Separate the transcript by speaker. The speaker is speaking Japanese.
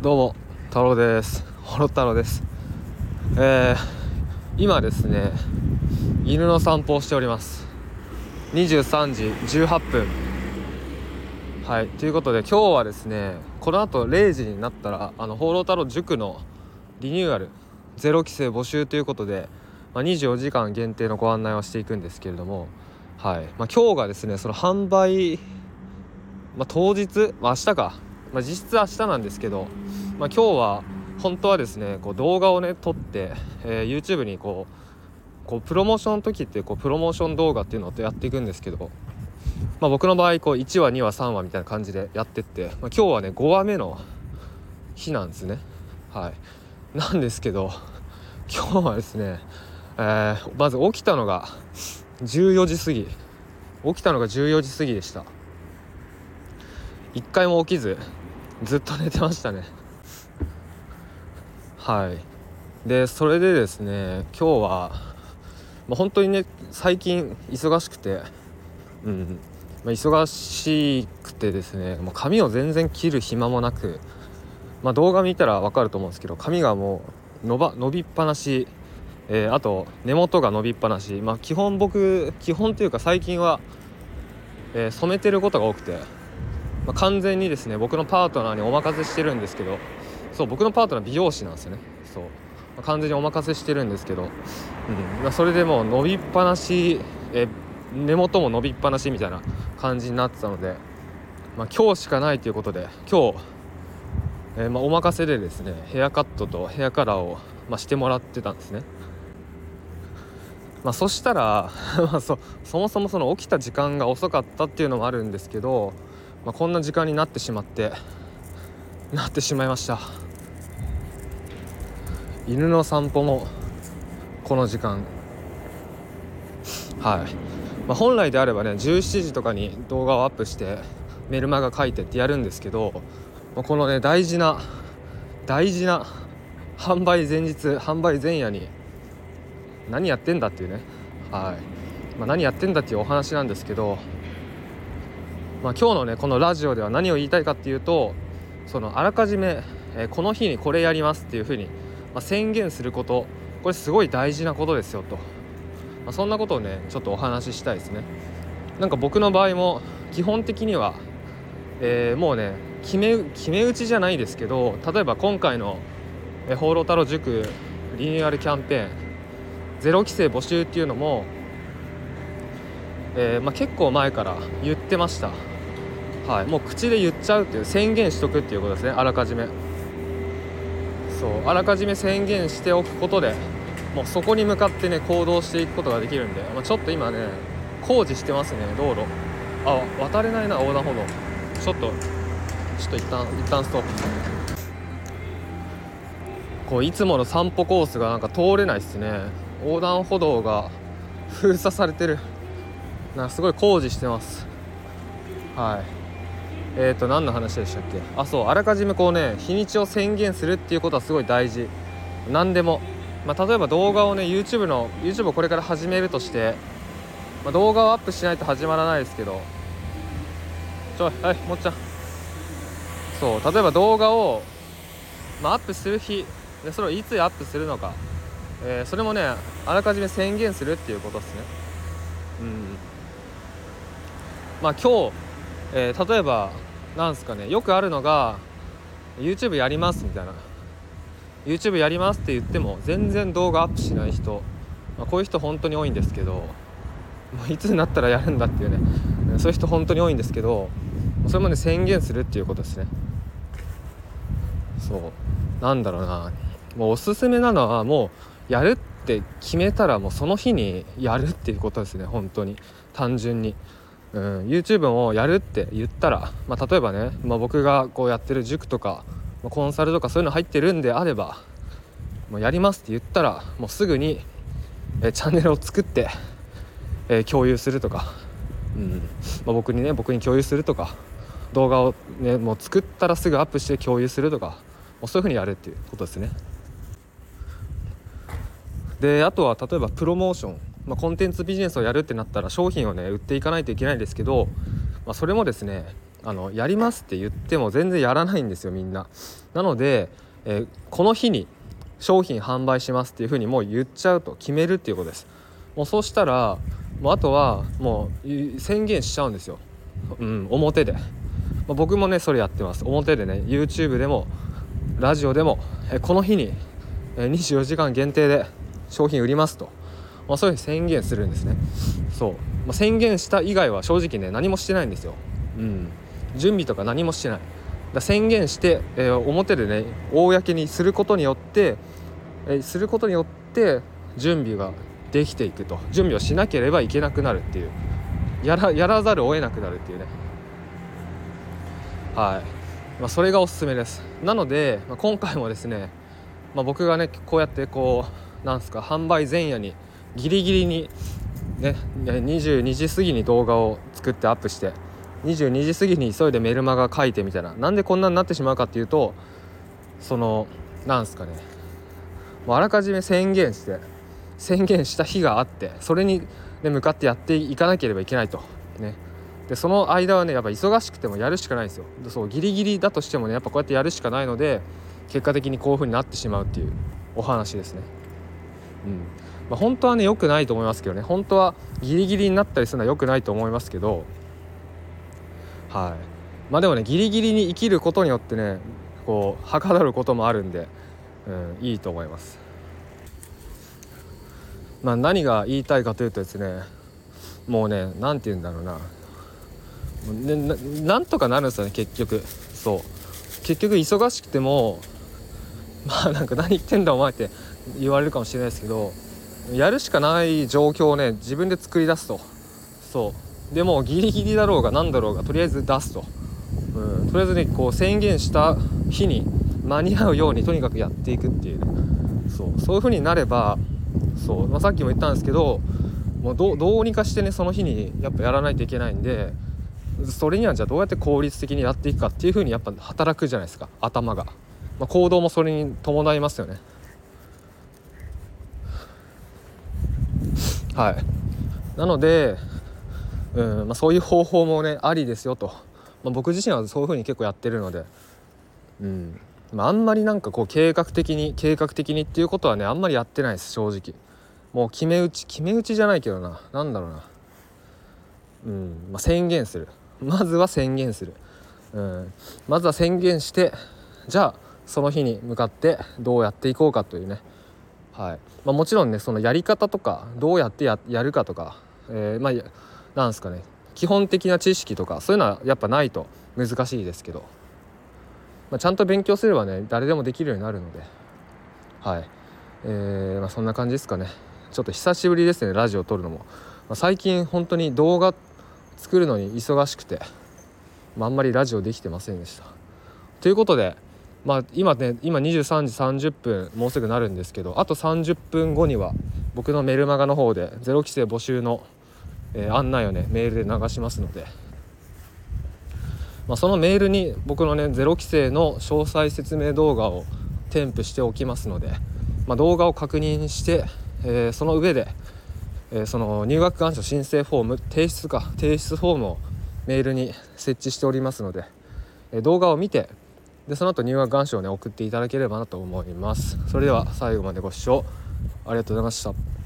Speaker 1: どうも太郎です。ホロ太郎です。えー、今ですね犬の散歩をしております。23時18分。はいということで今日はですねこの後0時になったらあの放浪太郎塾のリニューアルゼロ規制募集ということで、まあ、24時間限定のご案内をしていくんですけれどもはい、まあ、今日がですねその販売、まあ、当日、まあ、明日か。まあ、実質明日なんですけど、まあ、今日は本当はですねこう動画をね撮って、えー、YouTube にこうこうプロモーションの時ってこうプロモーション動画っていうのをやっていくんですけど、まあ、僕の場合こう1話2話3話みたいな感じでやってって、まあ、今日はね5話目の日なんですね。はい。なんですけど 今日はですね、えー、まず起きたのが14時過ぎ。起きたのが14時過ぎでした。一回も起きずずっと寝てましたね。はい。でそれでですね今日は、まあ、本当にね最近忙しくてうん、まあ、忙しくてですねもう髪を全然切る暇もなく、まあ、動画見たら分かると思うんですけど髪がもう伸ば伸びっぱなしえー、あと根元が伸びっぱなしまあ基本僕基本というか最近は、えー、染めてることが多くてまあ、完全にですね僕のパートナーにお任せしてるんですけどそう僕のパートナー美容師なんですよね。そう、まあ、完全にお任せしてるんですけど、うん。まあ、それでもう伸びっぱなしえ根元も伸びっぱなしみたいな感じになってたので、まあ、今日しかないということで今日、えー、まあお任せでですねヘアカットとヘアカラーを、まあ、してもらってたんですね。まあ、そしたら まあそそもそもその起きた時間が遅かったっていうのもあるんですけどまあ、こんな時間になってしまってなってしまいました。犬の散歩もこの時間。はい、まあ、本来であればね17時とかに動画をアップしてメルマガ書いてってやるんですけど、まあ、このね大事な大事な販売前日販売前夜に何やってんだっていうね。はい、まあ、何やってんだっていうお話なんですけどまあ、今日のねこのラジオでは何を言いたいかっていうとそのあらかじめ、えー、この日にこれやりますっていうふうに、まあ、宣言すること。これすごい大事なことですよと、まあ、そんなことをねちょっとお話ししたいですね。なんか僕の場合も基本的には、えー、もうね決め決め打ちじゃないですけど例えば今回の「えー、放浪太郎塾リニューアルキャンペーンゼロ規制募集」っていうのもえー、まあ、結構前から言ってました。はい。もう口で言っちゃうっていう宣言しとくっていうことですね。あらかじめ。そう。あらかじめ宣言しておくことでもうそこに向かってね行動していくことができるんで、まあ、ちょっと今ね工事してますね道路。あ渡れないな横断歩道。ちょっとちょっと一旦一旦ストップ。こういつもの散歩コースがなんか通れないっすね。横断歩道が封鎖されてる。なんかすごい工事してます。はい。えっ、ー、と何の話でしたっけ？あそうあらかじめこうね日にちを宣言するっていうことはすごい大事。何でも、まあ、例えば動画をね YouTube の YouTube をこれから始めるとして、まあ、動画をアップしないと始まらないですけど。ちょいはいもっちゃん。そう例えば動画を、まあ、アップする日でそれをいつアップするのか、えー、それもねあらかじめ宣言するっていうことですね。うん。まあ今日、えー、例えばなんすかねよくあるのが YouTube やりますみたいな。YouTube やりますって言っても全然動画アップしない人、まあ、こういう人本当に多いんですけど、ま、いつになったらやるんだっていうねそういう人本当に多いんですけどそれもね宣言するっていうことですね。そう。なんだろうな。もうおすすめなのはもうやるって決めたらもうその日にやるっていうことですね本当に。単純に。うん、YouTube をやるって言ったら、まあ、例えばね、まあ、僕がこうやってる塾とか、まあ、コンサルとかそういうの入ってるんであればもうやりますって言ったらもうすぐに、えチャンネルを作って、えー、共有するとか、うん。まあ、僕にね僕に共有するとか。動画をねもう作ったらすぐアップして共有するとか。もうそういうふうにやるっていうことですね。であとは例えばプロモーションまあ、コンテンツビジネスをやるってなったら商品をね売っていかないといけないんですけど、まあ、それもですねあのやりますって言っても全然やらないんですよみんな。なので、えー、この日に商品販売しますっていうふうにもう言っちゃうと決めるっていうことです。もうそうしたらもうあとはもう宣言しちゃうんですよ、うん、表で、まあ、僕もねそれやってます。表でね YouTube でもラジオでも、えこの日に、24時間限定で商品売りますと、まあ、そういうふうに宣言するんですね。そう、まあ、宣言した以外は正直ね何もしてないんですよ、うん、準備とか何もしてない。だ宣言して、えー、表でね公にすることによって、えー、することによって準備ができていくと。準備をしなければいけなくなるっていう。やらやらざるを得なくなるっていうね。はい、まあ、それがおすすめです。なので、まあ、今回もですね、まあ、僕がねこうやってこうなんすか販売前夜にギリギリにね22時過ぎに動画を作ってアップして22時過ぎに急いでメルマガ書いてみたいな。なんでこんなになってしまうかっていうとそのなんすかね。もうあらかじめ宣言して宣言した日があってそれに、ね、向かってやっていかなければいけないと。ね、でその間はねやっぱ忙しくてもやるしかないんですよ。そうギリギリだとしてもねやっぱこうやってやるしかないので結果的にこういう風になってしまうっていうお話ですね。うん。まあ、本当はね良くないと思いますけどね。本当はギリギリになったりするのは良くないと思いますけど。はい。まあでもねギリギリに生きることによってねこうはかどることもあるんで、うん、いいと思います。まあ、何が言いたいかというとですねもうね何て言うんだろうな。ねななんとかなるんですよね結局。そう。結局忙しくてもまあなんか何言ってんだお前って言われるかもしれないですけどやるしかない状況をね自分で作り出すと。そう。でもギリギリだろうが何だろうがとりあえず出すと、うん、とりあえずねこう宣言した日に間に合うようにとにかくやっていくっていうね。そう。そういう風になればそう、まあ、さっきも言ったんですけどもうどうにかしてねその日にやっぱやらないといけないんでそれにはじゃあどうやって効率的にやっていくかっていう風にやっぱ働くじゃないですか。頭が、まあ、行動もそれに伴いますよね。はい。なので、うんまあ、そういう方法もねありですよと、まあ、僕自身はそういう風に結構やってるので。うん。まあ、あんまりなんかこう計画的に計画的にっていうことはねあんまりやってないです正直。もう決め打ち決め打ちじゃないけどな。何だろうな。うん、まあ、宣言する。まずは宣言する、うん、まずは宣言してじゃあその日に向かってどうやっていこうかというね。はい。まあ、もちろんねそのやり方とかどうやってやるかとか、えー、まあなんすかね。基本的な知識とかそういうのはやっぱないと難しいですけど。まあ、ちゃんと勉強すればね誰でもできるようになるので。はい、えーまあ、そんな感じですかね。ちょっと久しぶりですねラジオを撮るのも、まあ、最近本当に動画作るのに忙しくて、ま、あんまりラジオできてませんでした。ということでまあ今ね今23時30分もうすぐなるんですけどあと30分後には僕のメルマガの方でゼロ規制募集の、えー、案内をねメールで流しますので。まあ、そのメールに僕のねゼロ規制の詳細説明動画を添付しておきますので、まあ、動画を確認して、えー、その上で、えー、その入学願書申請フォーム提出か提出フォームをメールに設置しておりますので、えー、動画を見てでその後入学願書をね送っていただければなと思います。それでは最後までご視聴ありがとうございました。